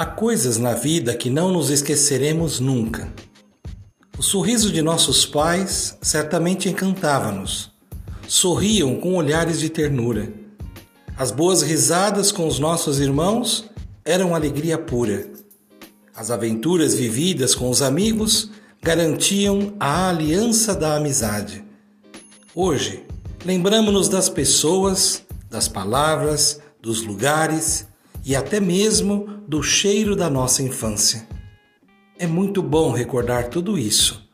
Há coisas na vida que não nos esqueceremos nunca. O sorriso de nossos pais certamente encantava-nos. Sorriam com olhares de ternura. As boas risadas com os nossos irmãos eram alegria pura. As aventuras vividas com os amigos garantiam a aliança da amizade. Hoje, lembramos-nos das pessoas, das palavras, dos lugares e até mesmo do cheiro da nossa infância. É muito bom recordar tudo isso.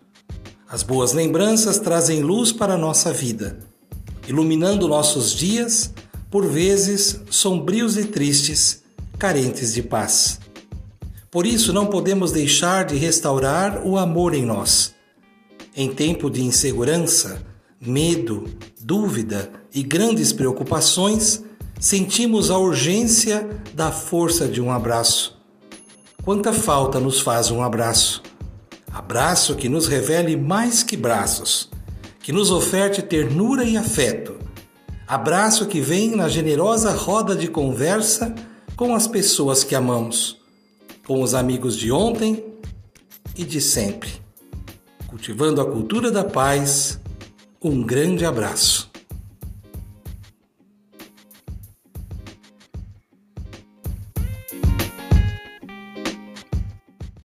As boas lembranças trazem luz para a nossa vida, iluminando nossos dias, por vezes sombrios e tristes, carentes de paz. Por isso, não podemos deixar de restaurar o amor em nós. Em tempo de insegurança, medo, dúvida e grandes preocupações, sentimos a urgência da força de um abraço. Quanta falta nos faz um abraço! Abraço que nos revele mais que braços, que nos oferte ternura e afeto. Abraço que vem na generosa roda de conversa com as pessoas que amamos, com os amigos de ontem e de sempre. Cultivando a cultura da paz, um grande abraço.